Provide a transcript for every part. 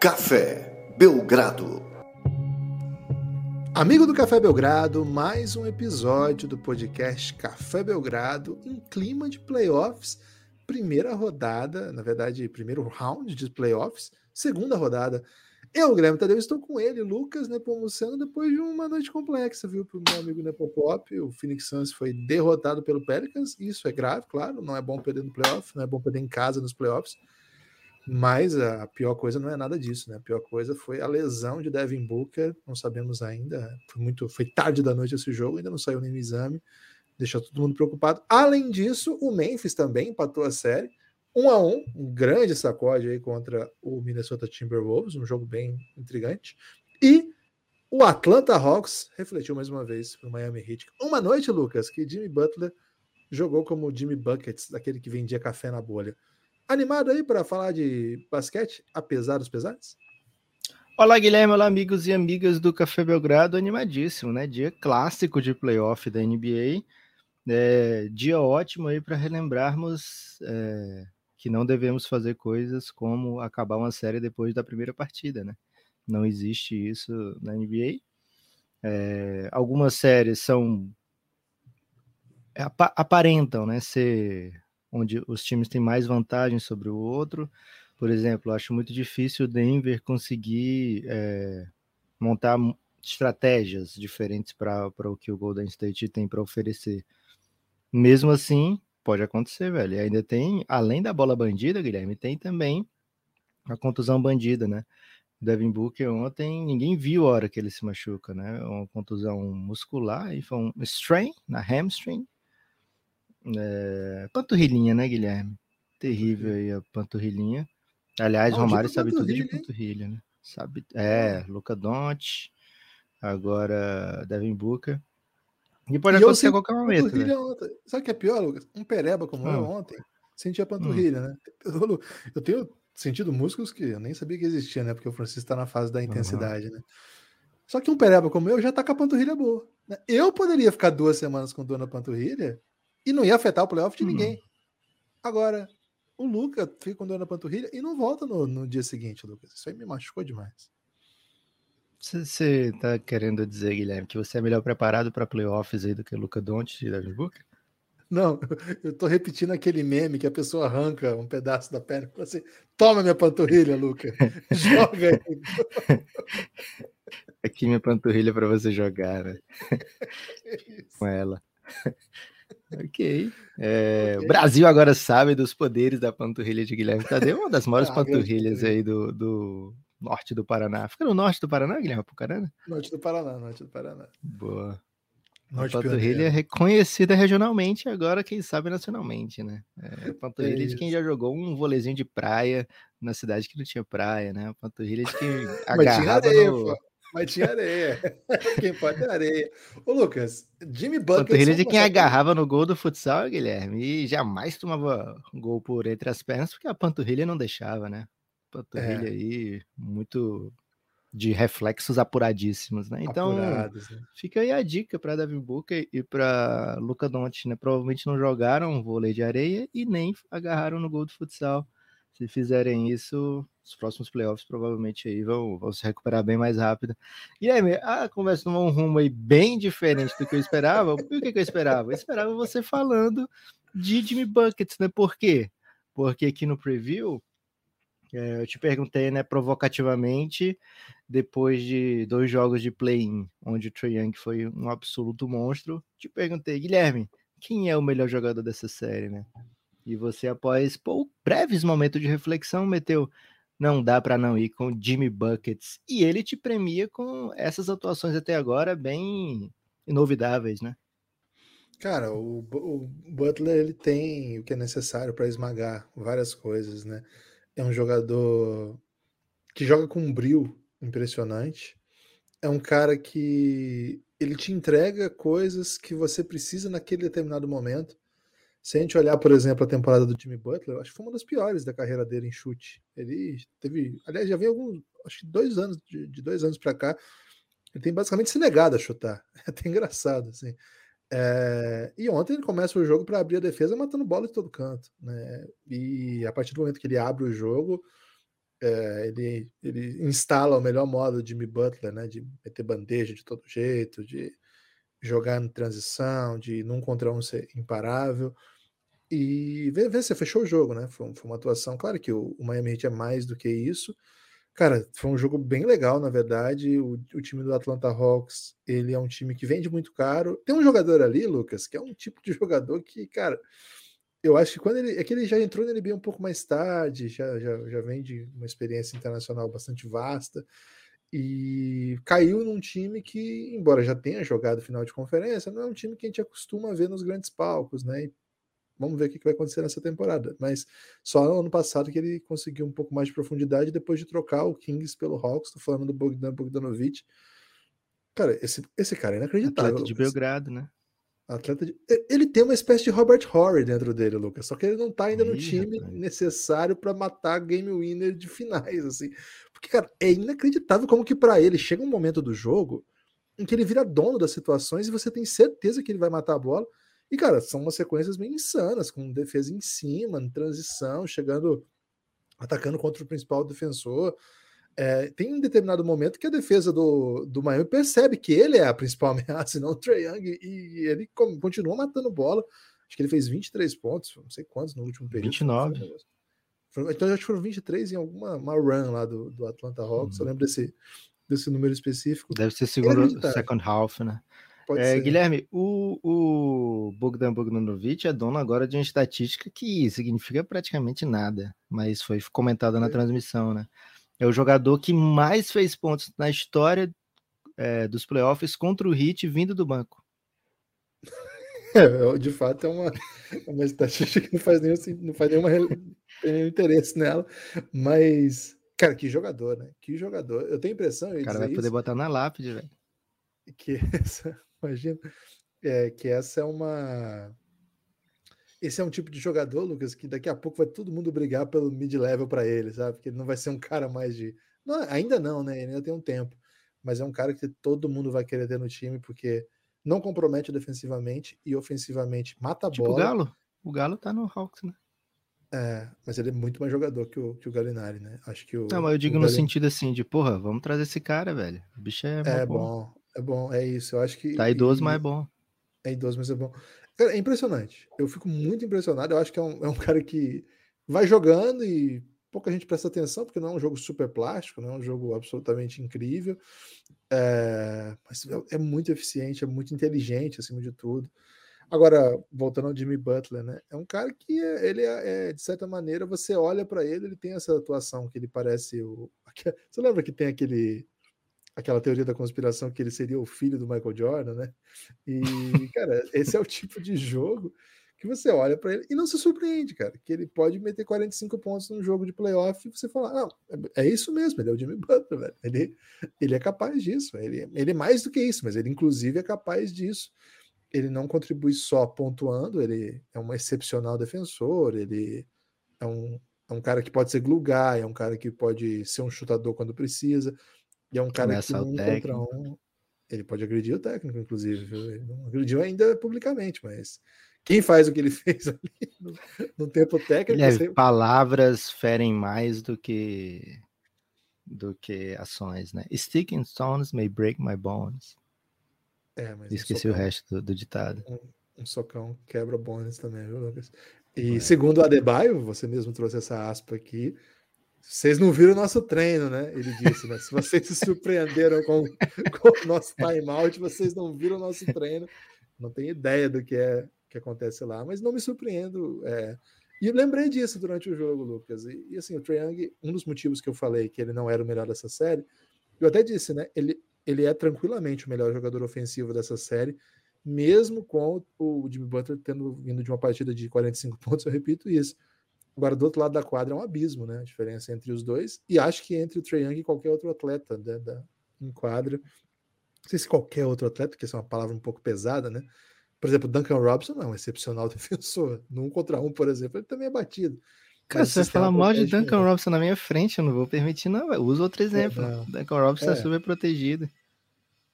Café Belgrado. Amigo do Café Belgrado, mais um episódio do podcast Café Belgrado em clima de playoffs. Primeira rodada, na verdade, primeiro round de playoffs, segunda rodada. Eu, Guilherme Tadeu, estou com ele, Lucas Nepomuceno, depois de uma noite complexa, viu, para o meu amigo Nepopop. O Phoenix Suns foi derrotado pelo Pelicans, isso é grave, claro, não é bom perder no playoff, não é bom perder em casa nos playoffs. Mas a pior coisa não é nada disso, né? A pior coisa foi a lesão de Devin Booker, não sabemos ainda. Foi muito, foi tarde da noite esse jogo, ainda não saiu nenhum exame, deixou todo mundo preocupado. Além disso, o Memphis também empatou a série, um a um, um grande sacode aí contra o Minnesota Timberwolves, um jogo bem intrigante. E o Atlanta Hawks refletiu mais uma vez para o Miami Heat. Uma noite, Lucas, que Jimmy Butler jogou como Jimmy Buckets, daquele que vendia café na bolha. Animado aí para falar de basquete, apesar dos pesares? Olá, Guilherme. Olá, amigos e amigas do Café Belgrado. Animadíssimo, né? Dia clássico de playoff da NBA. É, dia ótimo aí para relembrarmos é, que não devemos fazer coisas como acabar uma série depois da primeira partida, né? Não existe isso na NBA. É, algumas séries são aparentam, né, ser onde os times têm mais vantagem sobre o outro. Por exemplo, acho muito difícil o Denver conseguir é, montar estratégias diferentes para o que o Golden State tem para oferecer. Mesmo assim, pode acontecer, velho. E ainda tem, além da bola bandida, Guilherme, tem também a contusão bandida, né? Devin Booker ontem, ninguém viu a hora que ele se machuca, né? Uma contusão muscular, e foi um strain na hamstring, é, panturrilhinha, né, Guilherme? Terrível aí a panturrilhinha. Aliás, Romário sabe tudo de panturrilha, né? Sabe, é, Luca Donte, agora Devin Booker. E pode e acontecer a qualquer momento. Né? Sabe o que é pior, Lucas? Um pereba como ah. eu ontem sentia panturrilha, hum. né? Eu, eu, tenho sentido músculos que eu nem sabia que existia, né? Porque o Francisco está na fase da intensidade, uhum. né? Só que um pereba como eu já tá com a panturrilha boa. Né? Eu poderia ficar duas semanas com dor na panturrilha e não ia afetar o playoff de hum. ninguém. Agora, o Luca fica com dor na panturrilha e não volta no, no dia seguinte, Lucas. Isso aí me machucou demais. Você tá querendo dizer, Guilherme, que você é melhor preparado para playoffs aí do que o Luca Doncic e Devin Booker? Não, eu tô repetindo aquele meme que a pessoa arranca um pedaço da perna e fala assim: toma minha panturrilha, Luca, joga aí. Aqui minha panturrilha para você jogar, né? Com ela. Ok. É, okay. Brasil agora sabe dos poderes da panturrilha de Guilherme Tadeu, uma das maiores ah, panturrilhas aí do, do, norte do Paraná. Fica no norte do Paraná, Guilherme Apucarana? Norte do Paraná, norte do Paraná. Boa. Norte a panturrilha é reconhecida regionalmente, agora quem sabe nacionalmente, né? É, panturrilha é de quem já jogou um volezinho de praia na cidade que não tinha praia, né? A panturrilha de quem agarrava areia, no... Mas tinha areia. quem pode é areia. Ô, Lucas, Jimmy Butler. Panturrilha de quem agarrava no gol do futsal, Guilherme, e jamais tomava gol por entre as pernas, porque a panturrilha não deixava, né? Panturrilha é. aí, muito de reflexos apuradíssimos, né? Então, Apurados, né? fica aí a dica para Devin Booker e para Luca Doncic, né? Provavelmente não jogaram vôlei de areia e nem agarraram no gol do futsal. Se fizerem isso, os próximos playoffs provavelmente aí vão, vão se recuperar bem mais rápido. E aí, a conversa tomou um rumo aí bem diferente do que eu esperava. E o que, que eu esperava? Eu esperava você falando de Jimmy Buckets, né? Por quê? Porque aqui no preview é, eu te perguntei, né, provocativamente, depois de dois jogos de play-in, onde o Trae Young foi um absoluto monstro, te perguntei, Guilherme, quem é o melhor jogador dessa série, né? E você, após pô, breves momentos de reflexão, meteu não dá para não ir com Jimmy Buckets. E ele te premia com essas atuações até agora bem inovidáveis, né? Cara, o, o Butler ele tem o que é necessário para esmagar várias coisas, né? É um jogador que joga com um brilho impressionante. É um cara que ele te entrega coisas que você precisa naquele determinado momento. Se a gente olhar, por exemplo, a temporada do Jimmy Butler, acho que foi uma das piores da carreira dele em chute. Ele teve, aliás, já vem alguns, acho que dois anos, de, de dois anos para cá, ele tem basicamente se negado a chutar. É até engraçado, assim. É, e ontem ele começa o jogo para abrir a defesa matando bola de todo canto. Né? E a partir do momento que ele abre o jogo, É, ele, ele instala o melhor modo de Jimmy Butler, né? De meter bandeja de todo jeito, de jogar em transição, de num contra um ser imparável. E vê, vê, você fechou o jogo, né? Foi, foi uma atuação. Claro que o, o, Miami Heat é mais do que isso. Cara, foi um jogo bem legal, na verdade. O, o, time do Atlanta Hawks, ele é um time que vende muito caro. Tem um jogador ali, Lucas, que é um tipo de jogador que, cara, eu acho que quando ele. É que ele já entrou na NBA um pouco mais tarde, já, já, já vem de uma experiência internacional bastante vasta. E caiu num time que, embora já tenha jogado final de conferência, não é um time que a gente acostuma ver nos grandes palcos, né? E vamos ver o que vai acontecer nessa temporada. Mas só no ano passado que ele conseguiu um pouco mais de profundidade depois de trocar o Kings pelo Hawks. Estou falando do Bogdan Bogdanovic. Cara, esse, esse cara é inacreditável. Atleta de Belgrado, né? Atleta de... Ele tem uma espécie de Robert Horry dentro dele, Lucas. Só que ele não tá ainda no time rapaz. necessário para matar game winner de finais, assim. Porque, cara, é inacreditável como que para ele chega um momento do jogo em que ele vira dono das situações e você tem certeza que ele vai matar a bola. E, cara, são umas sequências bem insanas, com defesa em cima, em transição, chegando, atacando contra o principal defensor. É, tem um determinado momento que a defesa do, do Miami percebe que ele é a principal ameaça, e não o Trae Young, e, ele continua matando bola. Acho que ele fez 23 pontos, não sei quantos no último período. 29. Então acho que foram 23 em alguma uma run lá do, do Atlanta Hawks. Uhum. Eu lembro desse, desse número específico. Deve ser segundo second half, né? É, Guilherme, o, o Bogdan Bogdanovic é dono agora de uma estatística que significa praticamente nada, mas foi comentada na transmissão, né? É o jogador que mais fez pontos na história é, dos playoffs contra o Heat vindo do banco. É, de fato, é uma, é uma estatística que não faz nenhum, não faz nenhuma, nenhum interesse nela. Mas, cara, que jogador, né? Que jogador. Eu tenho a impressão. O cara vai poder isso, botar na lápide, velho. Que essa, imagina, é, que essa é uma esse é um tipo de jogador, Lucas, que daqui a pouco vai todo mundo brigar pelo mid-level para ele, sabe? Porque ele não vai ser um cara mais de. Não, ainda não, né? Ele ainda tem um tempo. Mas é um cara que todo mundo vai querer ter no time, porque não compromete defensivamente e ofensivamente mata tipo a bola. O Galo. O Galo tá no Hawks, né? É, mas ele é muito mais jogador que o, que o Galinari, né? Acho que o. Não, mas eu digo no sentido assim, de porra, vamos trazer esse cara, velho. O bicho é. É bom. bom. É bom, é isso. Eu acho que. Tá idoso, e, mas é bom. É idoso, mas é bom. Cara, é impressionante. Eu fico muito impressionado. Eu acho que é um, é um cara que vai jogando e pouca gente presta atenção, porque não é um jogo super plástico, não é um jogo absolutamente incrível. É, mas é, é muito eficiente, é muito inteligente, acima de tudo. Agora, voltando ao Jimmy Butler, né? É um cara que é, ele é, é, de certa maneira, você olha para ele, ele tem essa atuação que ele parece o. Você lembra que tem aquele aquela teoria da conspiração que ele seria o filho do Michael Jordan, né? E, cara, esse é o tipo de jogo que você olha para ele e não se surpreende, cara, que ele pode meter 45 pontos num jogo de playoff e você fala, não, é, é isso mesmo, ele é o Jimmy Butler, velho. Ele, ele é capaz disso, ele, ele é mais do que isso, mas ele inclusive é capaz disso. Ele não contribui só pontuando, ele é um excepcional defensor, ele é um, é um cara que pode ser glue guy, é um cara que pode ser um chutador quando precisa. E é um cara Começa que um contra um. Ele pode agredir o técnico, inclusive. Viu? Ele não agrediu ainda publicamente, mas quem faz o que ele fez ali no, no tempo técnico. É, sempre... Palavras ferem mais do que do que ações, né? Sticking stones may break my bones. É, Esqueci um socão, o resto do, do ditado. Um, um, socão quebra bones também, viu, Lucas? E é. segundo o Adebayo, você mesmo trouxe essa aspa aqui, vocês não viram o nosso treino, né? Ele disse, né? Se vocês se surpreenderam com, com o nosso timeout, vocês não viram o nosso treino. Não tenho ideia do que é que acontece lá, mas não me surpreendo. É... E lembrei disso durante o jogo, Lucas. E, e assim, o Trae um dos motivos que eu falei que ele não era o melhor dessa série, eu até disse, né? Ele, ele é tranquilamente o melhor jogador ofensivo dessa série, mesmo com o Jimmy Butler tendo vindo de uma partida de 45 pontos, eu repito isso. Agora, do outro lado da quadra é um abismo, né? A diferença entre os dois. E acho que entre o Trae Young e qualquer outro atleta né, da, em quadra. Não sei se qualquer outro atleta, porque essa é uma palavra um pouco pesada, né? Por exemplo, Duncan Robinson não é um excepcional defensor. Num contra um, por exemplo, ele também é batido. Cara, se você falar mal de Duncan Robinson na minha frente, eu não vou permitir, não. Usa outro exemplo. É, Duncan Robinson é. é super protegido.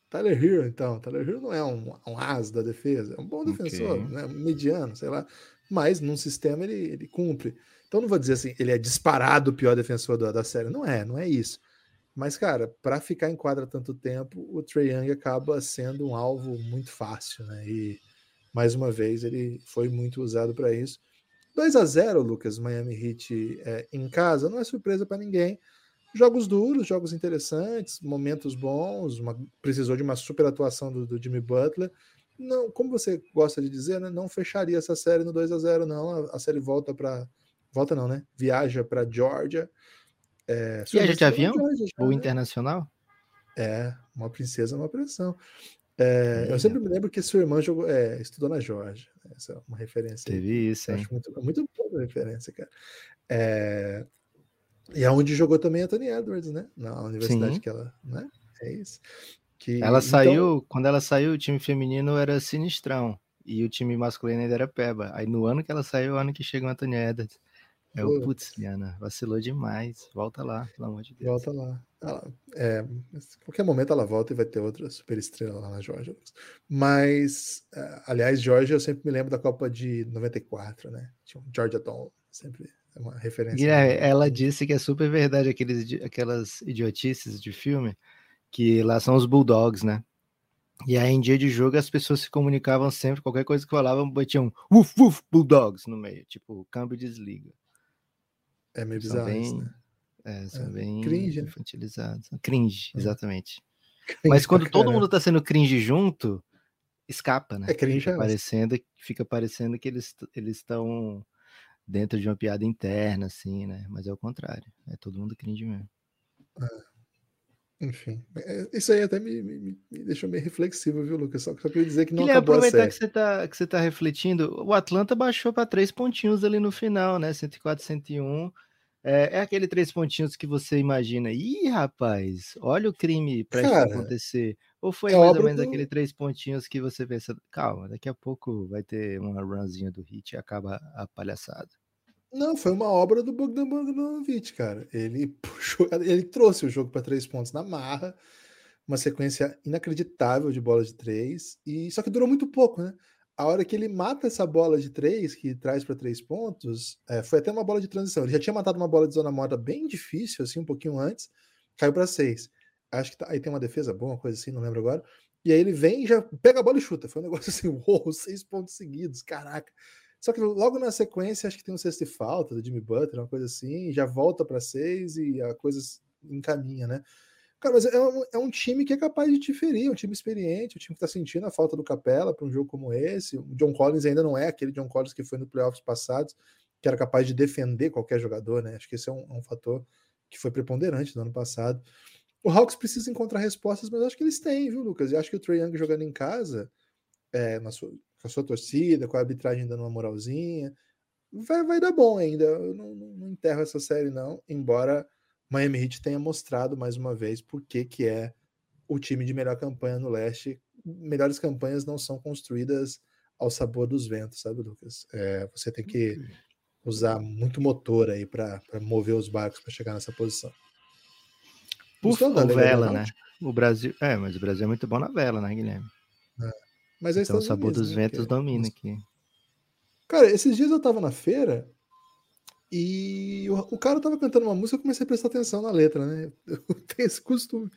Tyler Hero, então. Tyler Hero não é um, um as da defesa. É um bom defensor, okay. né? mediano, sei lá. Mas num sistema ele, ele cumpre. Então, Então não vou dizer assim, ele é disparado o pior defensor da, da série. Não é, não é isso. Mas, cara, para ficar em quadra tanto tempo, o Trae Young acaba sendo um alvo muito fácil, né? E mais uma vez ele foi muito usado para isso. 2 a 0 Lucas, Miami Heat é, em casa, não é surpresa para ninguém. Jogos duros, jogos interessantes, momentos bons, uma, precisou de uma super atuação do, do, Jimmy Butler. Não, como você gosta de dizer, né, não fecharia essa série no 2 a 0 não. A, a série volta para volta não, né? Viaja para Georgia. É, Viaja de avião? Ou né? internacional? É, uma princesa, uma pressão. É, é. Eu sempre me lembro que sua irmã jogou, é, estudou na Georgia. Essa é uma referência. Teve isso, hein? Acho muito, muito boa referência, cara. É, e aonde é jogou também Anthony Edwards, né? Na universidade Sim. que ela, né? É isso. Que, ela então... saiu, quando ela saiu, o time feminino era sinistrão e o time masculino ainda era peba. Aí no ano que ela saiu, o ano que chegou o Anthony Edwards. É o putz, Liana, vacilou demais. Volta lá, pelo amor de Deus. Volta lá. Ela, é, qualquer momento ela volta e vai ter outra super estrela lá na Georgia. Mas, é, aliás, Georgia, eu sempre me lembro da Copa de 94, né? Tinha um Georgia Dawn, sempre é uma referência. E é, ela disse que é super verdade aqueles, aquelas idiotices de filme, que lá são os Bulldogs, né? E aí, em dia de jogo, as pessoas se comunicavam sempre, qualquer coisa que falavam, batiam uf, uf, Bulldogs no meio, tipo, câmbio desliga. É meio bizarro bem, isso, né? É, são é, bem cringe, né? infantilizados. Cringe, é. exatamente. Cringe Mas quando todo mundo tá sendo cringe junto, escapa, né? É cringe fica parecendo, fica parecendo que eles estão dentro de uma piada interna, assim, né? Mas é o contrário. É todo mundo cringe mesmo. É. Enfim, é, isso aí até me, me, me, deixou meio reflexivo, viu, Lucas? Só, só queria dizer que não Queria acabou aproveitar que você, tá, que você tá refletindo. O Atlanta baixou para três pontinhos ali no final, né? 104, 101. É, é aquele três pontinhos que você imagina. Ih, rapaz, olha o crime para acontecer. Ou foi é mais ou menos do... aquele três pontinhos que você pensa, calma, daqui a pouco vai ter uma runzinha do hit e acaba a palhaçada. Não, foi uma obra do Bogdan Bogdanovic, cara. Ele puxou, ele trouxe o jogo para três pontos na marra, uma sequência inacreditável de bolas de três, e só que durou muito pouco, né? A hora que ele mata essa bola de três, que traz para três pontos, é, foi até uma bola de transição. Ele já tinha matado uma bola de zona morta bem difícil, assim, um pouquinho antes, caiu para seis. Acho que tá, aí tem uma defesa boa, uma coisa assim, não lembro agora. E aí ele vem e já pega a bola e chuta. Foi um negócio assim, uou, seis pontos seguidos, caraca. Só que logo na sequência, acho que tem um sexto e falta do Jimmy Butler, uma coisa assim, já volta para seis e a coisa encaminha, né? Cara, mas é um, é um, time que é capaz de diferir, é um time experiente, um time que está sentindo a falta do Capela para um jogo como esse. O John Collins ainda não é aquele John Collins que foi no playoffs passados, que era capaz de defender qualquer jogador, né? Acho que esse é um, é um fator que foi preponderante no ano passado. O Hawks precisa encontrar respostas, mas acho que eles têm, viu, Lucas? E acho que o Trae Young jogando em casa, é, na sua, com a sua torcida, com a arbitragem dando uma moralzinha. Vai, vai dar bom ainda. Eu não, não, não enterro essa série, não. Embora Miami Heat tenha mostrado mais uma vez por que, que é o time de melhor campanha no leste. Melhores campanhas não são construídas ao sabor dos ventos, sabe, Lucas? É, você tem que usar muito motor aí para mover os barcos para chegar nessa posição. Por favor, vela, né? O Brasil, é, mas o Brasil é muito bom na vela, né, Guilherme? É. Mas então o sabor dos né, ventos é... domina aqui. Cara, esses dias eu tava na feira e o, o, cara tava cantando uma música, eu comecei a prestar atenção na letra, né? Eu tenho esse costume.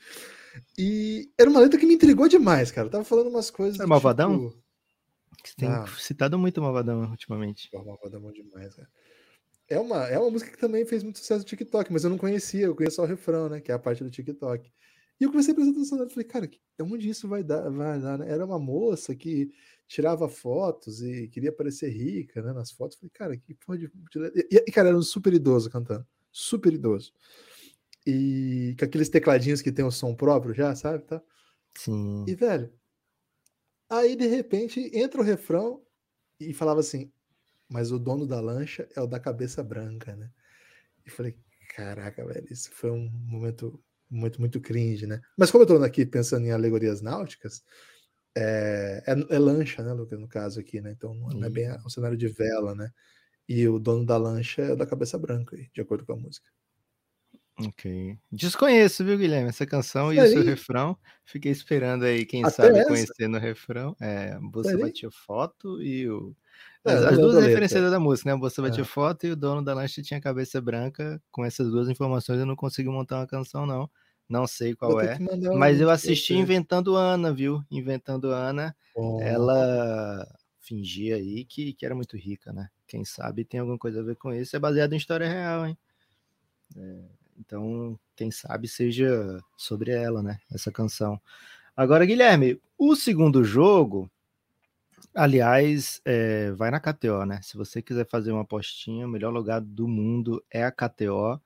E era uma letra que me intrigou demais, cara. Eu tava falando umas coisas. É Malvadão? Tipo... Você tem ah. citado muito Malvadão ultimamente. Pô, Malvadão é demais, cara. É uma, é uma música que também fez muito sucesso no TikTok, mas eu não conhecia, eu conheço só o refrão, né? Que é a parte do TikTok. E eu comecei a prestar atenção nela. Falei, cara, onde isso vai dar? Vai dar né? Era uma moça que tirava fotos e queria parecer rica, né? Nas fotos. Falei, cara, que porra de. E, e, cara, era um super idoso cantando. Super idoso. E com aqueles tecladinhos que tem o som próprio já, sabe? Tá? Sim. E, velho, aí de repente entra o refrão e falava assim: Mas o dono da lancha é o da cabeça branca, né? E falei, caraca, velho, isso foi um momento muito, muito cringe, né? Mas como eu estou aqui pensando em alegorias náuticas, é, é, é, lancha, né, Lucas, no caso aqui, né? Então não é bem um cenário de vela, né? E o dono da lancha é da cabeça branca, aí, de acordo com a música. Ok. Desconheço, viu, Guilherme? Essa canção e o seu refrão. Fiquei esperando aí, quem Até sabe, essa? conhecer no refrão. É, Bolsa Batia Foto e o. É, as, as duas referências da música, né? Batia é. Foto e o dono da lanche tinha cabeça branca. Com essas duas informações eu não consigo montar uma canção, não. Não sei qual é. Mas eu assisti Inventando Ana, viu? Inventando Ana. Oh. Ela fingia aí que, que era muito rica, né? Quem sabe tem alguma coisa a ver com isso. É baseado em história real, hein? É, então, quem sabe seja sobre ela, né? Essa canção. Agora, Guilherme, o segundo jogo, aliás, é, vai na KTO, né? Se você quiser fazer uma apostinha, o melhor lugar do mundo é a KTO.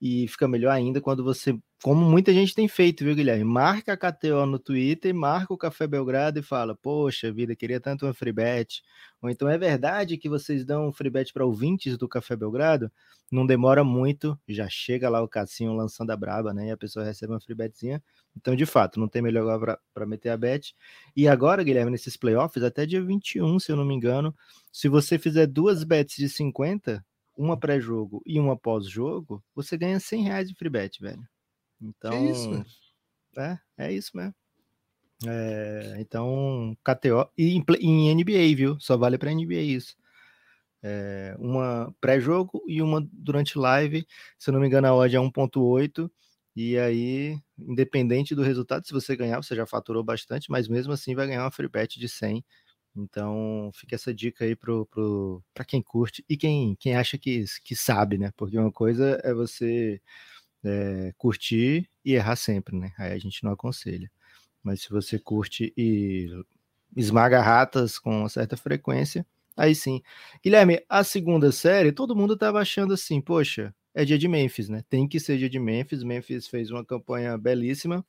E fica melhor ainda quando você como muita gente tem feito, viu, Guilherme? Marca a KTO no Twitter, marca o Café Belgrado e fala: Poxa vida, queria tanto uma free bet. Ou então é verdade que vocês dão um free bet para ouvintes do Café Belgrado? Não demora muito, já chega lá o Cassinho lançando a braba, né? E a pessoa recebe uma free betzinha. Então, de fato, não tem melhor para meter a bet. E agora, Guilherme, nesses playoffs, até dia 21, se eu não me engano, se você fizer duas bets de 50, uma pré-jogo e uma pós-jogo, você ganha 100 reais de free bet, velho. Então, é isso, é, é isso mesmo. É, então, KTO e em, em, NBA, viu? Só vale para NBA isso. É, uma pré-jogo e uma durante live. Se eu não me engano, a odd é 1.8. E aí, independente do resultado, se você ganhar, você já faturou bastante, mas mesmo assim vai ganhar uma free bet de 100. Então, fica essa dica aí para pro, quem curte e quem, quem acha que, que sabe, né? Porque uma coisa é você é, curtir e errar sempre, né? Aí a gente não aconselha. Mas se você curte e esmaga ratas com certa frequência, aí sim. Guilherme, a segunda série, todo mundo tava achando assim, poxa, é dia de Memphis, né? Tem que ser dia de Memphis. Memphis fez uma campanha belíssima.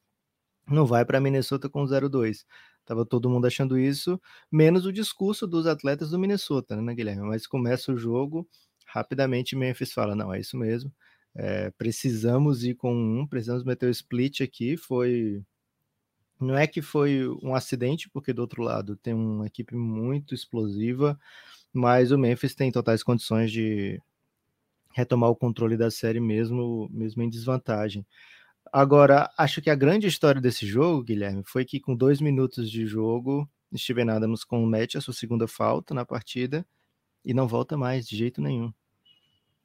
Não vai para Minnesota com 0-2. Tava todo mundo achando isso, menos o discurso dos atletas do Minnesota, né, Guilherme? Mas começa o jogo, rapidamente Memphis fala: não, é isso mesmo. É, precisamos ir com um, precisamos meter o split aqui. Foi. Não é que foi um acidente, porque do outro lado tem uma equipe muito explosiva, mas o Memphis tem totais condições de retomar o controle da série mesmo, mesmo em desvantagem. Agora, acho que a grande história desse jogo, Guilherme, foi que com dois minutos de jogo, Steven Adams comete a sua segunda falta na partida e não volta mais de jeito nenhum.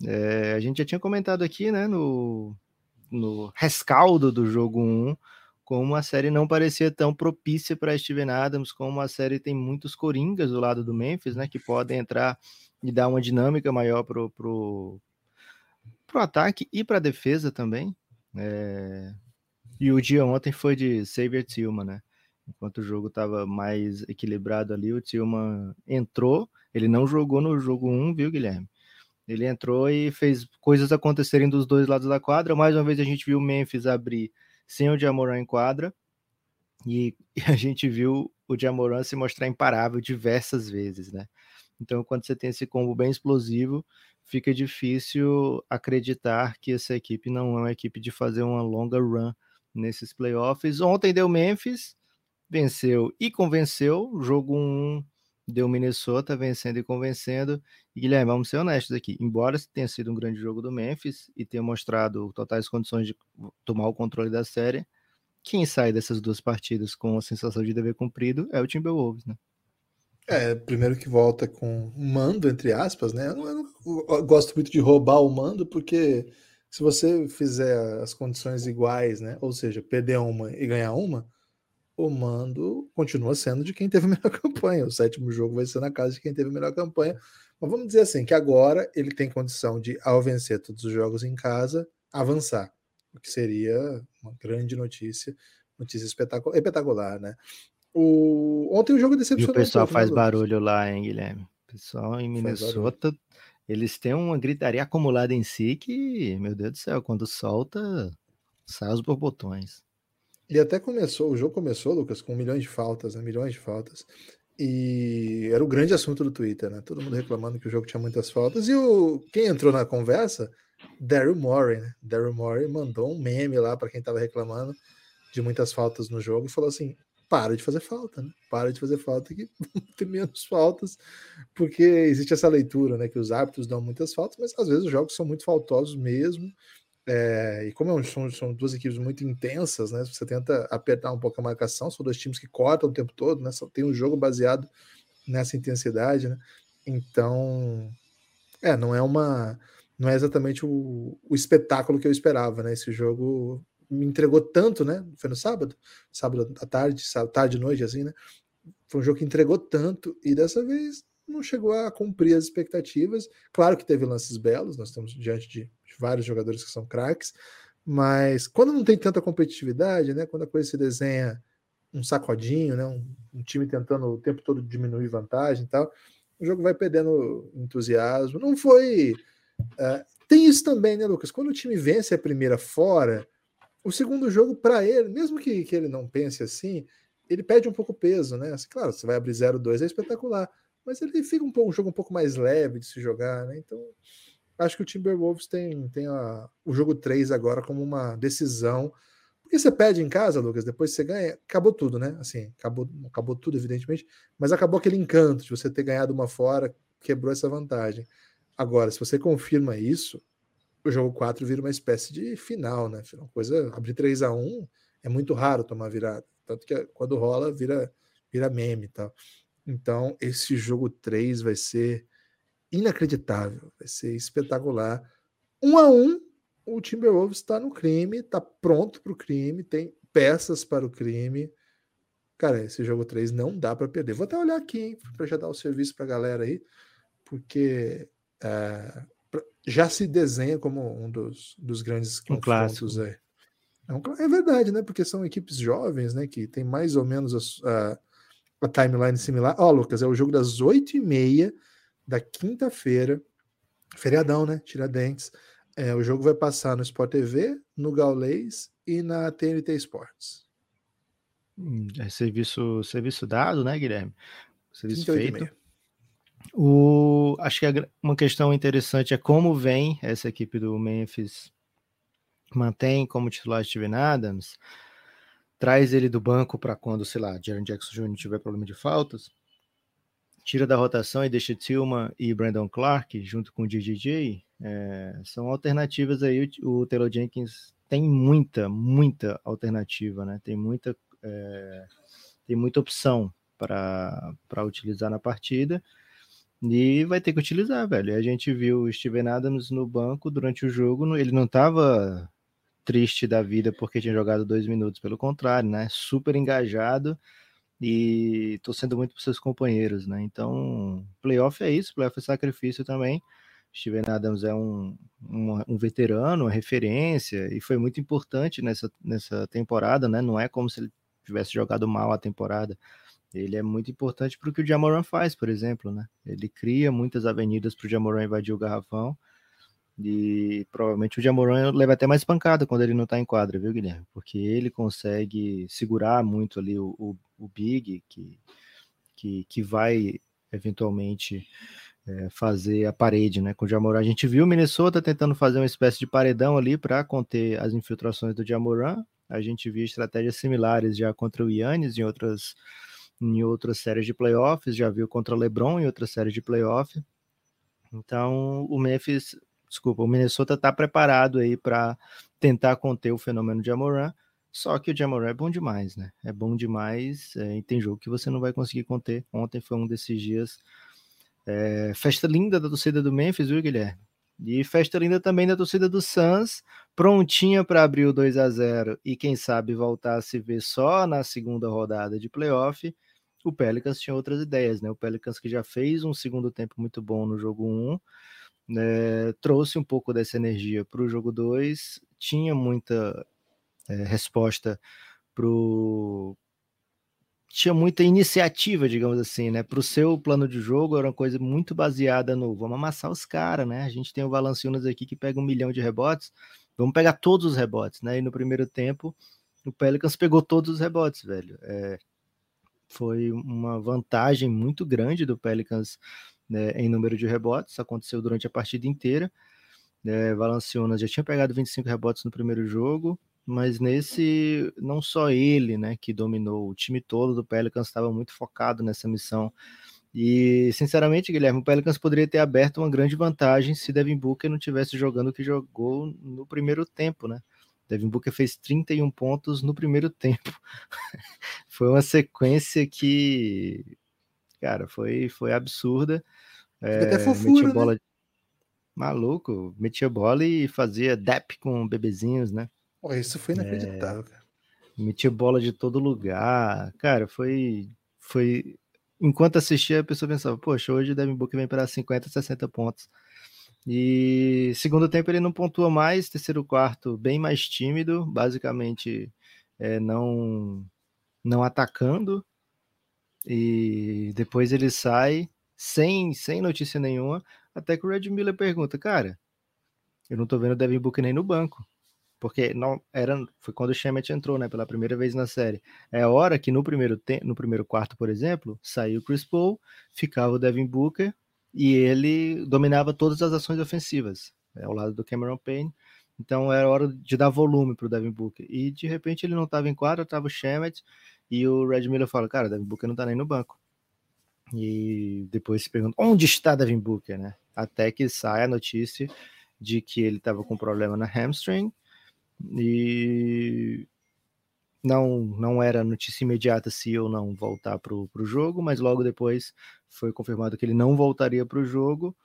É, a gente já tinha comentado aqui, né, no, no rescaldo do jogo 1, como a série não parecia tão propícia para Steven Adams, como a série tem muitos coringas do lado do Memphis, né, que podem entrar e dar uma dinâmica maior pro, pro, pro ataque e para a defesa também. É, e o dia ontem foi de Xavier Tillman, né? Enquanto o jogo estava mais equilibrado ali, o Tillman entrou. Ele não jogou no jogo 1, viu, Guilherme? Ele entrou e fez coisas acontecerem dos dois lados da quadra. Mais uma vez a gente viu o Memphis abrir sem o Jamoran em quadra. E, e a gente viu o Jamoran se mostrar imparável diversas vezes, né? Então, quando você tem esse combo bem explosivo, fica difícil acreditar que essa equipe não é uma equipe de fazer uma longa run nesses playoffs. Ontem deu Memphis, venceu e convenceu. Jogo 1 deu Minnesota vencendo e convencendo. E Guilherme, vamos ser honestos aqui. Embora tenha sido um grande jogo do Memphis e tenha mostrado totais condições de tomar o controle da série, quem sai dessas duas partidas com a sensação de dever cumprido é o Timberwolves, né? É, primeiro que volta com mando, entre aspas, né? Eu, não, eu, não, eu gosto muito de roubar o mando, porque se você fizer as condições iguais, né? Ou seja, perder uma e ganhar uma, o mando continua sendo de quem teve a melhor campanha. O sétimo jogo vai ser na casa de quem teve a melhor campanha. Mas vamos dizer assim, que agora ele tem condição de, ao vencer todos os jogos em casa, avançar. O que seria uma grande notícia, notícia espetacular, espetacular né? O... Ontem o jogo decepcionou. E o pessoal faz barulho lá, hein, Guilherme? O pessoal em Minnesota, eles têm uma gritaria acumulada em si que, meu Deus do céu, quando solta, sai os borbotões. E até começou, o jogo começou, Lucas, com milhões de faltas, né? Milhões de faltas. E era o grande assunto do Twitter, né? Todo mundo reclamando que o jogo tinha muitas faltas. E o quem entrou na conversa, Daryl Morey, né? Daryl Morey mandou um meme lá para quem tava reclamando de muitas faltas no jogo e falou assim: para de fazer falta, né? Para de fazer falta que tem menos faltas, porque existe essa leitura, né? Que os árbitros dão muitas faltas, mas às vezes os jogos são muito faltosos mesmo. É, e como é são, são, duas equipes muito intensas, né? Você tenta apertar um pouco a marcação, são dois times que cortam o tempo todo, né? Só tem um jogo baseado nessa intensidade, né? Então, é, não é uma. Não é exatamente o, o espetáculo que eu esperava, né? Esse jogo me entregou tanto, né? Foi no sábado, sábado à tarde, sábado, tarde noite, assim, né? Foi um jogo que entregou tanto e dessa vez não chegou a cumprir as expectativas. Claro que teve lances belos, nós estamos diante de vários jogadores que são craques, mas quando não tem tanta competitividade, né, quando a coisa se desenha um sacodinho, né, um, um time tentando o tempo todo diminuir vantagem e tal, o jogo vai perdendo entusiasmo. Não foi. Uh, tem isso também, né, Lucas? Quando o time vence a primeira fora, o segundo jogo, para ele, mesmo que, que ele não pense assim, ele perde um pouco peso, né? Assim, claro, você vai abrir 0-2, é espetacular, mas ele fica um, pouco, um jogo um pouco mais leve de se jogar, né? Então, acho que o Timberwolves tem, tem a, o jogo 3 agora como uma decisão. Porque você perde em casa, Lucas, depois você ganha, acabou tudo, né? Assim, acabou, acabou tudo, evidentemente, mas acabou aquele encanto de você ter ganhado uma fora, quebrou essa vantagem. Agora, se você confirma isso, o jogo 4 vira uma espécie de final, né? Uma coisa, abrir 3 a 1 é muito raro tomar virada. Tanto que quando rola, vira, vira meme e tal. Então, esse jogo 3 vai ser inacreditável, vai ser espetacular. Um a um, o Timberwolves está no crime, está pronto para o crime, tem peças para o crime. Cara, esse jogo 3 não dá para perder. Vou até olhar aqui para já dar o serviço para a galera aí, porque é, já se desenha como um dos, dos grandes um clássicos aí. É, um, é, verdade, né? Porque são equipes jovens, né? Que tem mais ou menos a, a, a timeline similar. Ó, oh, Lucas, é o jogo das 8h30 da quinta-feira, feriadão, né? Tiradentes. É, o jogo vai passar no Sport TV, no Gaulês e na TNT Sports. Hum, é serviço, serviço dado, né, Guilherme? Serviço feito. O, acho que uma questão interessante é como vem essa equipe do Memphis. Mantém como titular Steven Adams, traz ele do banco para quando, sei lá, Jaron Jackson Jr. tiver problema de faltas, tira da rotação e deixa Tillman e Brandon Clark junto com o DJJ, é, são alternativas aí. O, o Taylor Jenkins tem muita, muita alternativa, né? Tem muita, é, tem muita opção para utilizar na partida e vai ter que utilizar, velho. A gente viu o Steven Adams no banco durante o jogo, ele não estava triste da vida porque tinha jogado dois minutos, pelo contrário, né? Super engajado e torcendo muito para seus companheiros, né? Então, playoff é isso, playoff é sacrifício também. Steven Adams é um, um, um, veterano, uma referência, e foi muito importante nessa, nessa temporada, né? Não é como se ele tivesse jogado mal a temporada. Ele é muito importante para o que o Jamoran faz, por exemplo, né? Ele cria muitas avenidas para o Jamoran invadir o garrafão, e provavelmente o Jamoran leva até mais pancada quando ele não está em quadra, viu, Guilherme? Porque ele consegue segurar muito ali o, o, o Big, que, que, que vai eventualmente é, fazer a parede né, com o Jamoran. A gente viu o Minnesota tentando fazer uma espécie de paredão ali para conter as infiltrações do Jamoran. A gente viu estratégias similares já contra o Yannis em outras, em outras séries de playoffs, já viu contra o LeBron em outras séries de playoffs. Então, o Memphis desculpa, o Minnesota está preparado aí para tentar conter o fenômeno de Amoran, só que o Jamoran é bom demais, né? É bom demais é, e tem jogo que você não vai conseguir conter. Ontem foi um desses dias. É, festa linda da torcida do Memphis, viu, Guilherme? E festa linda também da torcida do Suns, prontinha para abrir o 2 a 0 e quem sabe voltar a se ver só na segunda rodada de playoff. O Pelicans tinha outras ideias, né? O Pelicans que já fez um segundo tempo muito bom no jogo 1, né, trouxe um pouco dessa energia para o jogo 2, tinha muita é, resposta pro tinha muita iniciativa, digamos assim, né? Para o seu plano de jogo era uma coisa muito baseada no vamos amassar os caras, né? A gente tem o Valanciunas aqui que pega um milhão de rebotes, vamos pegar todos os rebotes, né? E no primeiro tempo o Pelicans pegou todos os rebotes, velho. É, foi uma vantagem muito grande do Pelicans né, em número de rebotes, aconteceu durante a partida inteira. É, Valanciunas já tinha pegado 25 rebotes no primeiro jogo, mas nesse, não só ele, né, que dominou, o time todo do Pelicans estava muito focado nessa missão E, sinceramente, Guilherme, o Pelicans poderia ter aberto uma grande vantagem se Devin Booker não tivesse jogando o que jogou no primeiro tempo, né? Devin Booker fez 31 pontos no primeiro tempo. foi uma sequência que, cara, foi, foi absurda. É, até fofura, bola, né? Maluco, metia bola e fazia dap com bebezinhos, né? Pô, isso foi inacreditável, é, cara. Metia bola de todo lugar. Cara, foi. foi Enquanto assistia, a pessoa pensava, poxa, hoje o Devin Booker vem para 50, 60 pontos. E segundo tempo ele não pontua mais, terceiro quarto bem mais tímido, basicamente é, não não atacando. E depois ele sai sem sem notícia nenhuma, até que o Red Miller pergunta, cara, eu não tô vendo o Devin Booker nem no banco. Porque não era foi quando o Shemet entrou, né, pela primeira vez na série. É hora que no primeiro te, no primeiro quarto, por exemplo, saiu o Chris Paul, ficava o Devin Booker e ele dominava todas as ações ofensivas, é, ao lado do Cameron Payne. Então era hora de dar volume para o Devin Booker. E de repente ele não estava em quadra, estava o Shemet e o Red Miller fala: Cara, Devin Booker não está nem no banco. E depois se pergunta: Onde está Devin Booker, né? até que sai a notícia de que ele estava com problema na hamstring e não não era notícia imediata se ou não voltar para o jogo, mas logo depois foi confirmado que ele não voltaria para o jogo.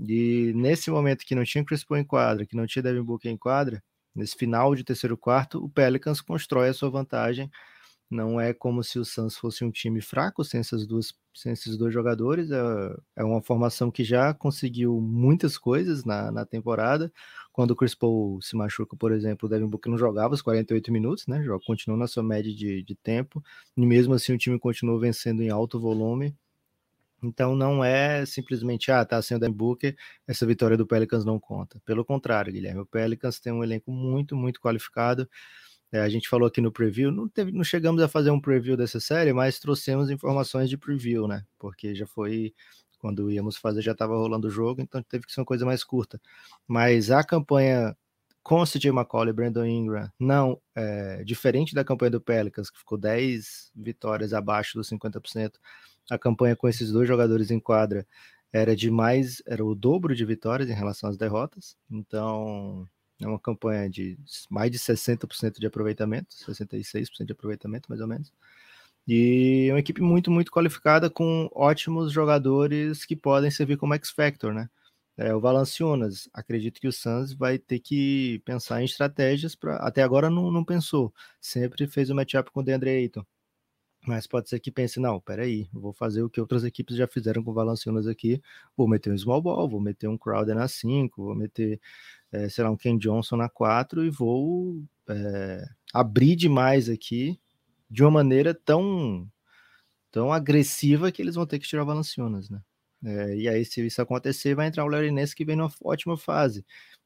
E nesse momento que não tinha Chris Paul em quadra, que não tinha Devin Booker em quadra, nesse final de terceiro quarto, o Pelicans constrói a sua vantagem não é como se o Suns fosse um time fraco sem, essas duas, sem esses dois jogadores. É, é uma formação que já conseguiu muitas coisas na, na temporada. Quando o Chris Paul se machuca, por exemplo, o Devin Booker não jogava os 48 minutos, né? Continuou na sua média de, de tempo. E mesmo assim o time continuou vencendo em alto volume. Então não é simplesmente, ah, tá sem o Devin Booker, essa vitória do Pelicans não conta. Pelo contrário, Guilherme, o Pelicans tem um elenco muito, muito qualificado. É, a gente falou aqui no preview, não, teve, não chegamos a fazer um preview dessa série, mas trouxemos informações de preview, né? Porque já foi quando íamos fazer, já estava rolando o jogo, então teve que ser uma coisa mais curta. Mas a campanha com CJ McCollum e Brandon Ingram, não, é, diferente da campanha do Pelicans, que ficou 10 vitórias abaixo dos 50%, a campanha com esses dois jogadores em quadra era de mais, era o dobro de vitórias em relação às derrotas. Então, é uma campanha de mais de 60% de aproveitamento, 66% de aproveitamento, mais ou menos. E é uma equipe muito, muito qualificada com ótimos jogadores que podem servir como X-Factor, né? É, o Valanciunas, acredito que o Suns vai ter que pensar em estratégias para. Até agora não, não pensou, sempre fez o matchup com o DeAndre Ayton. Mas pode ser que pense, não, peraí, vou fazer o que outras equipes já fizeram com Valanciunas aqui, vou meter um small ball, vou meter um Crowder na 5, vou meter é, sei lá, um Ken Johnson na 4 e vou é, abrir demais aqui de uma maneira tão tão agressiva que eles vão ter que tirar Valanciunas, né? É, e aí, se isso acontecer, vai entrar o Larry que vem numa ótima fase.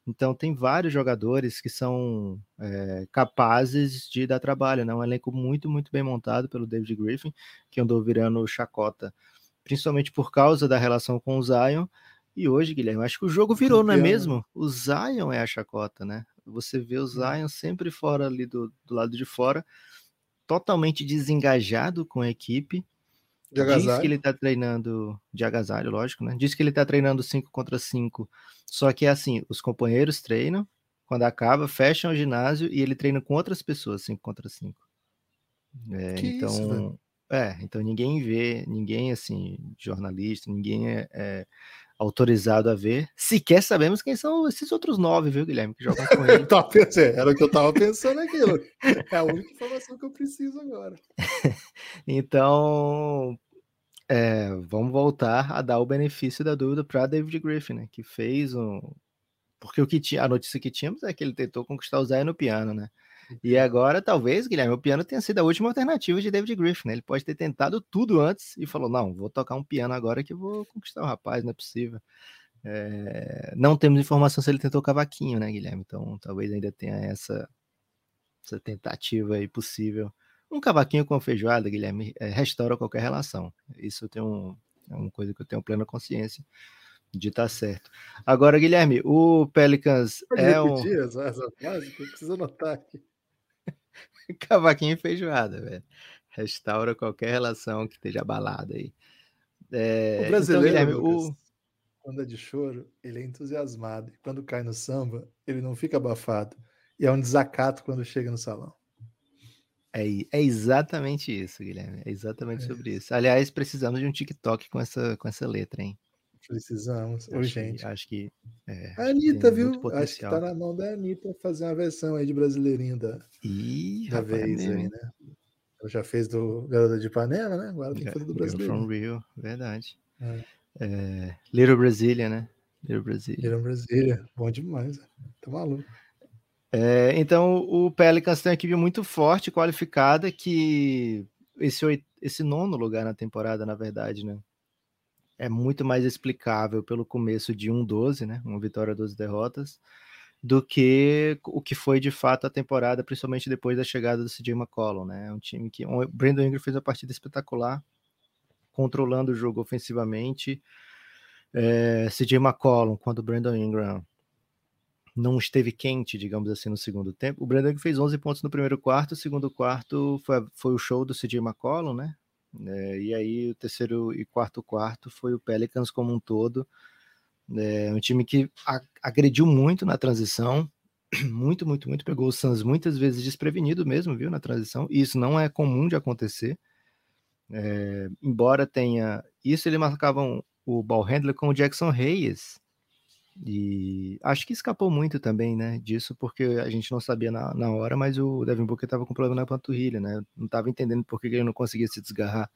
Então, tem vários jogadores que são é, capazes de dar trabalho, né? Um elenco muito, muito bem montado pelo David Griffin, que andou virando chacota, principalmente por causa da relação com o Zion, e hoje, Guilherme, acho que o jogo virou, não é mesmo? O Zion é a chacota, né? Você vê o. Zion sempre fora ali do, do lado de fora, totalmente desengajado com a equipe. De Diz que ele tá treinando de agasalho, lógico, né? Diz que ele tá treinando 5 contra 5. Só que é assim, os companheiros treinam, quando acaba, fecham o ginásio e ele treina com outras pessoas 5 contra 5. É, então, isso, é, então ninguém vê, ninguém assim, jornalista, ninguém é, é autorizado a ver. Sequer sabemos quem são esses outros nove, viu, Guilherme, que jogam com ele. Era o que eu tava pensando aquilo. É a única informação que eu preciso agora. então, é, vamos voltar a dar o benefício da dúvida para David Griffin, né, que fez um. Porque o que tinha, a notícia que tínhamos é que ele tentou conquistar o Zé no piano, né? E agora, talvez, Guilherme, o piano tenha sido a última alternativa de David Griffin. Né? Ele pode ter tentado tudo antes e falou: não, vou tocar um piano agora que vou conquistar o rapaz, não é possível. É... Não temos informação se ele tentou cavaquinho, né, Guilherme? Então talvez ainda tenha essa, essa tentativa aí possível. Um cavaquinho com feijoada, Guilherme, é, restaura qualquer relação. Isso eu tenho, é uma coisa que eu tenho plena consciência de estar tá certo. Agora, Guilherme, o Pelicans Pode é um. Essa, frase eu preciso anotar aqui. Cavaquinho e feijoada, velho. Restaura qualquer relação que esteja abalada aí. É, o então, brasileiro, então, Guilherme, Lucas, o... quando é de choro, ele é entusiasmado. E quando cai no samba, ele não fica abafado. E é um desacato quando chega no salão. É, é exatamente isso, Guilherme. É exatamente é sobre isso. Aliás, precisamos de um TikTok com essa, com essa letra, hein? Precisamos, acho urgente. Que, acho que. É, a Anitta, viu? Acho que tá na mão da Anitta fazer uma versão aí de brasileirinho da, Ih, da rapaz, vez aí, né? Ela já fez do Garota de Ipanema, né? Agora tem que fazer do brasileiro. From Rio, verdade. É. É, Little Brasília, né? Little Brasília. Little Brasília, bom demais. Tá maluco. É, então, o Pelicans tem uma equipe muito forte, qualificada, que esse, esse nono lugar na temporada, na verdade, né? É muito mais explicável pelo começo de 1-12, né? Uma vitória, 12 derrotas, do que o que foi de fato a temporada, principalmente depois da chegada do CJ McCollum, né? É um time que. O Brandon Ingram fez uma partida espetacular, controlando o jogo ofensivamente. É, CJ McCollum, quando o Brandon Ingram não esteve quente, digamos assim, no segundo tempo. O Brandon fez 11 pontos no primeiro quarto, o segundo quarto foi, foi o show do CJ McCollum, né? É, e aí o terceiro e quarto quarto foi o Pelicans como um todo. É um time que agrediu muito na transição, muito, muito, muito. Pegou o Suns muitas vezes desprevenido mesmo, viu, na transição. E isso não é comum de acontecer. É, embora tenha isso, ele marcavam o ball handler com o Jackson Reyes, e acho que escapou muito também, né, disso, porque a gente não sabia na, na hora, mas o Devin Booker estava com problema na panturrilha, né? Não estava entendendo por que ele não conseguia se desgarrar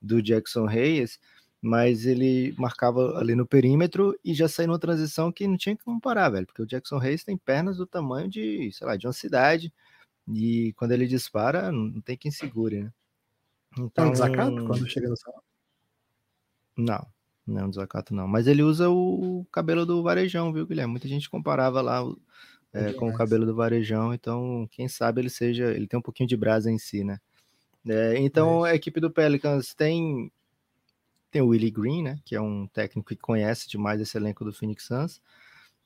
do Jackson Reyes, mas ele marcava ali no perímetro e já saiu numa transição que não tinha que comparar, velho, porque o Jackson Reyes tem pernas do tamanho de, sei lá, de uma cidade, e quando ele dispara, não tem quem segure, né? Então, é um desacato quando chega no salão? Não, não é desacato, não. Mas ele usa o cabelo do varejão, viu, Guilherme? Muita gente comparava lá é, com o cabelo do varejão, então quem sabe ele seja. Ele tem um pouquinho de brasa em si, né? É, então a equipe do Pelicans tem tem o Willie Green, né? Que é um técnico que conhece demais esse elenco do Phoenix Suns.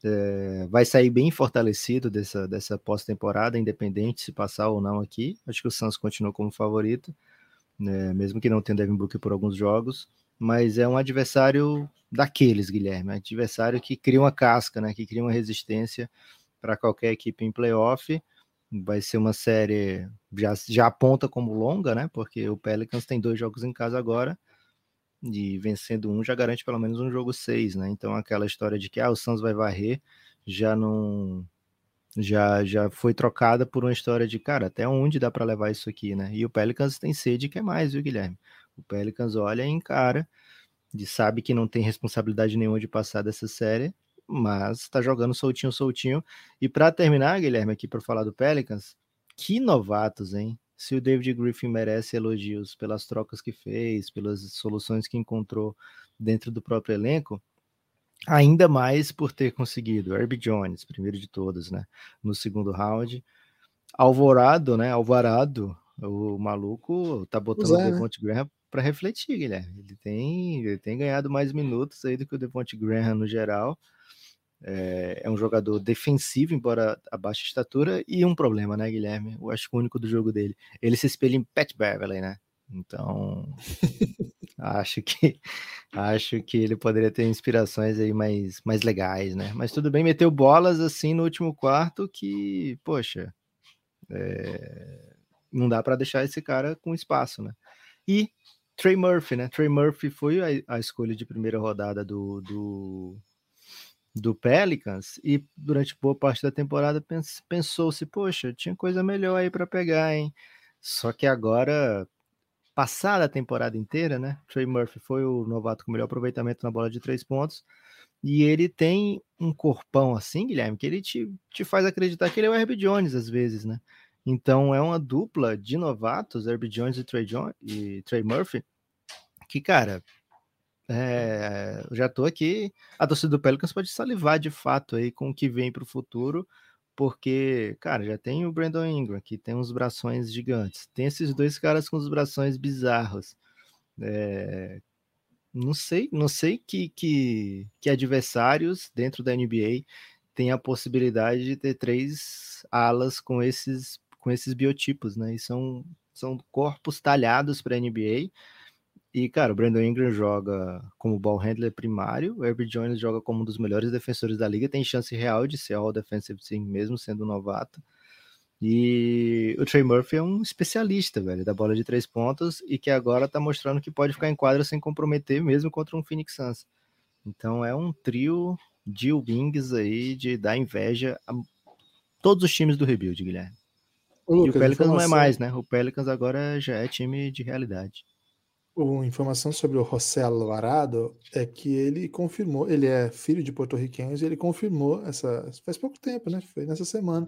É, vai sair bem fortalecido dessa, dessa pós-temporada, independente se passar ou não aqui. Acho que o Suns continua como favorito, né, mesmo que não tenha Devin Booker por alguns jogos mas é um adversário daqueles, Guilherme, adversário que cria uma casca, né, que cria uma resistência para qualquer equipe em playoff. Vai ser uma série já já aponta como longa, né? Porque o Pelicans tem dois jogos em casa agora e vencendo um já garante pelo menos um jogo seis, né? Então aquela história de que ah, o Suns vai varrer já não já já foi trocada por uma história de cara até onde dá para levar isso aqui, né? E o Pelicans tem sede que é mais, viu, Guilherme? O Pelicans olha e encara, de sabe que não tem responsabilidade nenhuma de passar dessa série, mas está jogando soltinho, soltinho. E para terminar, Guilherme, aqui para falar do Pelicans, que novatos, hein? Se o David Griffin merece elogios pelas trocas que fez, pelas soluções que encontrou dentro do próprio elenco, ainda mais por ter conseguido Herbie Jones, primeiro de todos, né? No segundo round. Alvorado, né? Alvarado, o maluco tá botando é, o Devonte né? Graham para refletir, Guilherme. Ele tem, ele tem ganhado mais minutos aí do que o Devonte Graham no geral. É, é, um jogador defensivo, embora a baixa estatura, e um problema, né, Guilherme? Eu acho que o único do jogo dele. Ele se espelha em Pat Beverly, né? Então, acho que acho que ele poderia ter inspirações aí mais, mais legais, né? Mas tudo bem, meteu bolas assim no último quarto que, poxa, é, não dá para deixar esse cara com espaço, né? E Trey Murphy, né? Trey Murphy foi a, a escolha de primeira rodada do, do, do, Pelicans e durante boa parte da temporada pensou-se, poxa, tinha coisa melhor aí para pegar, hein? Só que agora, passada a temporada inteira, né? Trey Murphy foi o novato com melhor aproveitamento na bola de três pontos. E ele tem um corpão assim, Guilherme, que ele te, te faz acreditar que ele é o Herb Jones às vezes, né? Então é uma dupla de novatos, Herb Jones e Trey, John, e Trey Murphy, que, cara, é, já tô aqui. A torcida do Pelicans pode salivar de fato aí com o que vem para o futuro, porque, cara, já tem o Brandon Ingram, que tem uns brações gigantes. Tem esses dois caras com os brações bizarros. É, não sei, não sei que, que, que adversários dentro da NBA tem a possibilidade de ter três alas com esses com esses biotipos, né? E são, são corpos talhados para a NBA E, cara, o Brandon Ingram joga como ball handler primário, o Herbert Jones joga como um dos melhores defensores da liga, tem chance real de ser All Defensive Team mesmo sendo novato. E o Trey Murphy é um especialista, velho, da bola de três pontos e que agora tá mostrando que pode ficar em quadra sem comprometer mesmo contra um Phoenix Suns. Então é um trio de wings aí de dar inveja a todos os times do rebuild, Guilherme. Lucas, e o Pelicans informação... não é mais, né? O Pelicans agora já é time de realidade. Uma informação sobre o José Alvarado é que ele confirmou, ele é filho de porto-riquenhos e ele confirmou essa faz pouco tempo, né? Foi nessa semana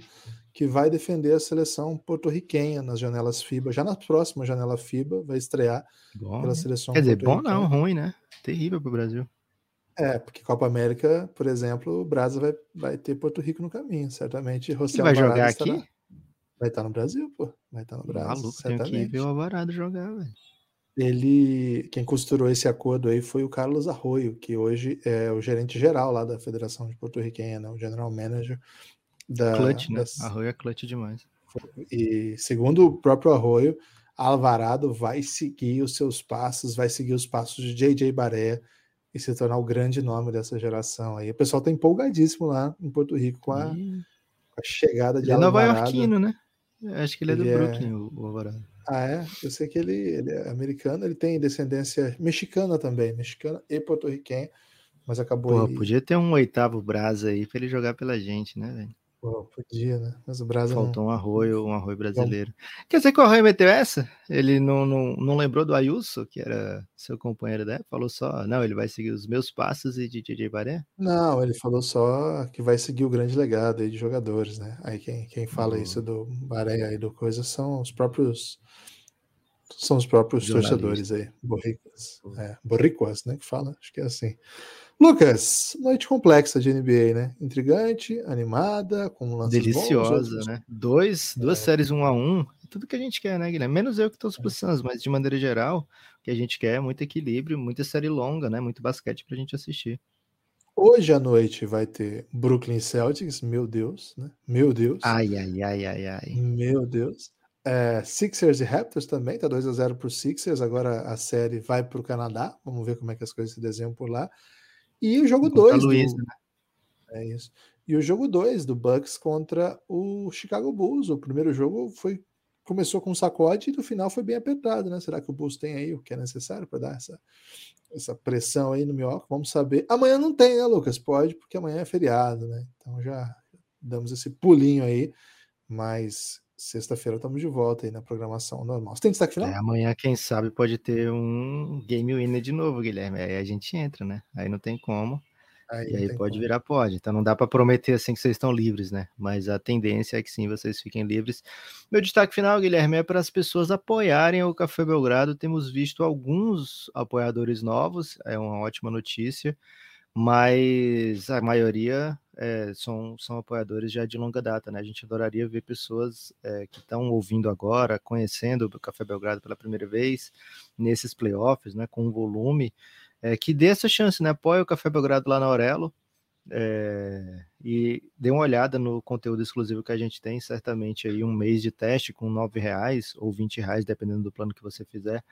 que vai defender a seleção porto-riquenha nas janelas FIBA. Já na próxima janela FIBA vai estrear bom, pela seleção. Quer dizer, bom não, ruim, né? Terrível para o Brasil. É, porque Copa América, por exemplo, o Brasil vai, vai ter Porto Rico no caminho, certamente. José vai jogar estará, aqui? Vai estar no Brasil, pô. Vai estar no Brasil. Maluco, certamente. tem que ver o Alvarado jogar, velho. Ele, quem costurou esse acordo aí foi o Carlos Arroio, que hoje é o gerente geral lá da Federação de Porto Riquenha, né? o general manager da. Clutch, né? Das... Arroio é clutch demais. E segundo o próprio Arroio, Alvarado vai seguir os seus passos, vai seguir os passos de JJ Baré e se tornar o grande nome dessa geração aí. O pessoal tá empolgadíssimo lá em Porto Rico com a, com a chegada de ele Alvarado. É Nova Yorkino, né? Acho que ele é do ele é Brooklyn, é... o Alvarado. Ah, é? Eu sei que ele, ele é americano, ele tem descendência mexicana também, mexicana e porto-riquenha, mas acabou. Pô, aí... podia ter um oitavo Brasa aí pra ele jogar pela gente, né, velho? Pô, podia, né? Mas o Brasa. Faltou não... um arroio, um arroio brasileiro. Quer dizer que o arroio meteu essa? Ele não, não, não lembrou do Ayuso, que era seu companheiro da Falou só, não, ele vai seguir os meus passos e de DJ Baré? Não, ele falou só que vai seguir o grande legado aí de jogadores, né? Aí quem, quem fala uhum. isso do Baré aí do coisa são os próprios são os próprios torcedores aí, borricos. É, borricuas, né? Que fala, acho que é assim. Lucas, noite complexa de NBA, né? Intrigante, animada, com lances Deliciosa, bons, né? Dois, duas é. séries um a um, tudo que a gente quer, né, Guilherme? Menos eu que estou os Suns, mas de maneira geral, o que a gente quer é muito equilíbrio, muita série longa, né? Muito basquete pra gente assistir. Hoje à noite vai ter Brooklyn Celtics, meu Deus, né? Meu Deus. Ai, ai, ai, ai, ai. Meu Deus. É, Sixers e Raptors também, tá 2 a 0 para Sixers. Agora a série vai para o Canadá. Vamos ver como é que as coisas se desenham por lá. E o jogo 2 do... né? É isso. E o jogo 2 do Bucks contra o Chicago Bulls. O primeiro jogo foi começou com um sacode e no final foi bem apertado, né? Será que o Bulls tem aí o que é necessário para dar essa, essa pressão aí no Minhoca? Vamos saber. Amanhã não tem, né, Lucas? Pode, porque amanhã é feriado, né? Então já damos esse pulinho aí, mas sexta-feira estamos de volta aí na programação normal. Você tem destaque final? É, amanhã, quem sabe, pode ter um Game Winner de novo, Guilherme. Aí a gente entra, né? Aí não tem como. Aí e aí pode como. virar pode. Então não dá para prometer assim que vocês estão livres, né? Mas a tendência é que sim, vocês fiquem livres. Meu destaque final, Guilherme, é para as pessoas apoiarem o Café Belgrado. Temos visto alguns apoiadores novos, é uma ótima notícia mas a maioria é, são, são apoiadores já de longa data, né? A gente adoraria ver pessoas é, que estão ouvindo agora, conhecendo o Café Belgrado pela primeira vez, nesses playoffs, né? Com volume, é, que dê essa chance, né? Apoie o Café Belgrado lá na Aurelo e dê uma olhada no conteúdo exclusivo que a gente tem, certamente aí um mês de teste com nove reais ou vinte reais, dependendo do plano que você fizer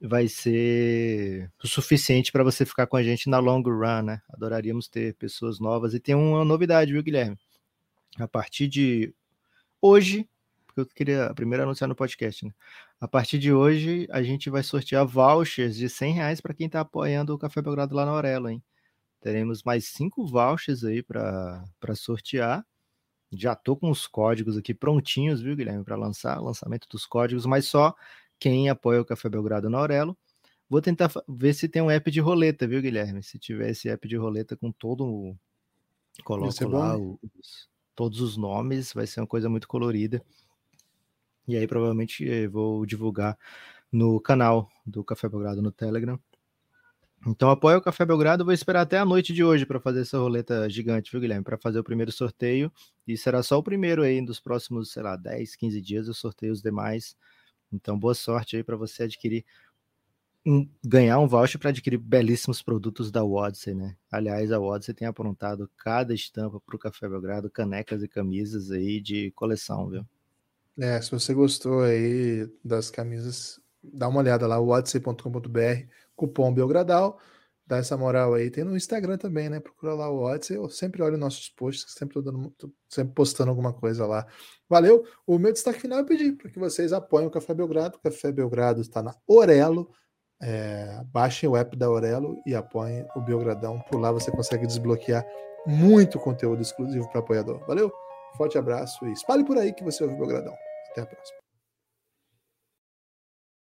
vai ser o suficiente para você ficar com a gente na long run, né? Adoraríamos ter pessoas novas. E tem uma novidade, viu, Guilherme? A partir de hoje, porque eu queria primeiro anunciar no podcast, né? A partir de hoje, a gente vai sortear vouchers de 100 reais para quem está apoiando o Café Belgrado lá na Aurelo, hein? Teremos mais cinco vouchers aí para sortear. Já tô com os códigos aqui prontinhos, viu, Guilherme, para lançar, lançamento dos códigos, mas só quem apoia o Café Belgrado na Aurelo. Vou tentar ver se tem um app de roleta, viu, Guilherme? Se tiver esse app de roleta com todo o. Coloco lá os, todos os nomes, vai ser uma coisa muito colorida. E aí, provavelmente, eh, vou divulgar no canal do Café Belgrado no Telegram. Então, apoia o Café Belgrado. Vou esperar até a noite de hoje para fazer essa roleta gigante, viu, Guilherme? Para fazer o primeiro sorteio. E será só o primeiro aí, dos próximos, sei lá, 10, 15 dias. Eu sorteio os demais então, boa sorte aí para você adquirir um, ganhar um voucher para adquirir belíssimos produtos da Odyssey, né? Aliás, a Odyssey tem aprontado cada estampa para o Café Belgrado, canecas e camisas aí de coleção, viu? É, se você gostou aí das camisas dá uma olhada lá, odyssey.com.br, cupom Belgradal, dá essa moral aí. Tem no Instagram também, né? Procura lá o Odyssey. Eu sempre olho nossos posts, sempre tô, dando, tô sempre postando alguma coisa lá. Valeu. O meu destaque final é pedir para que vocês apoiem o Café Belgrado. O Café Belgrado está na Orelo. É, baixem o app da Orelo e apoiem o Belgradão. Por lá você consegue desbloquear muito conteúdo exclusivo para apoiador. Valeu, forte abraço e espalhe por aí que você ouve o Belgradão. Até a próxima.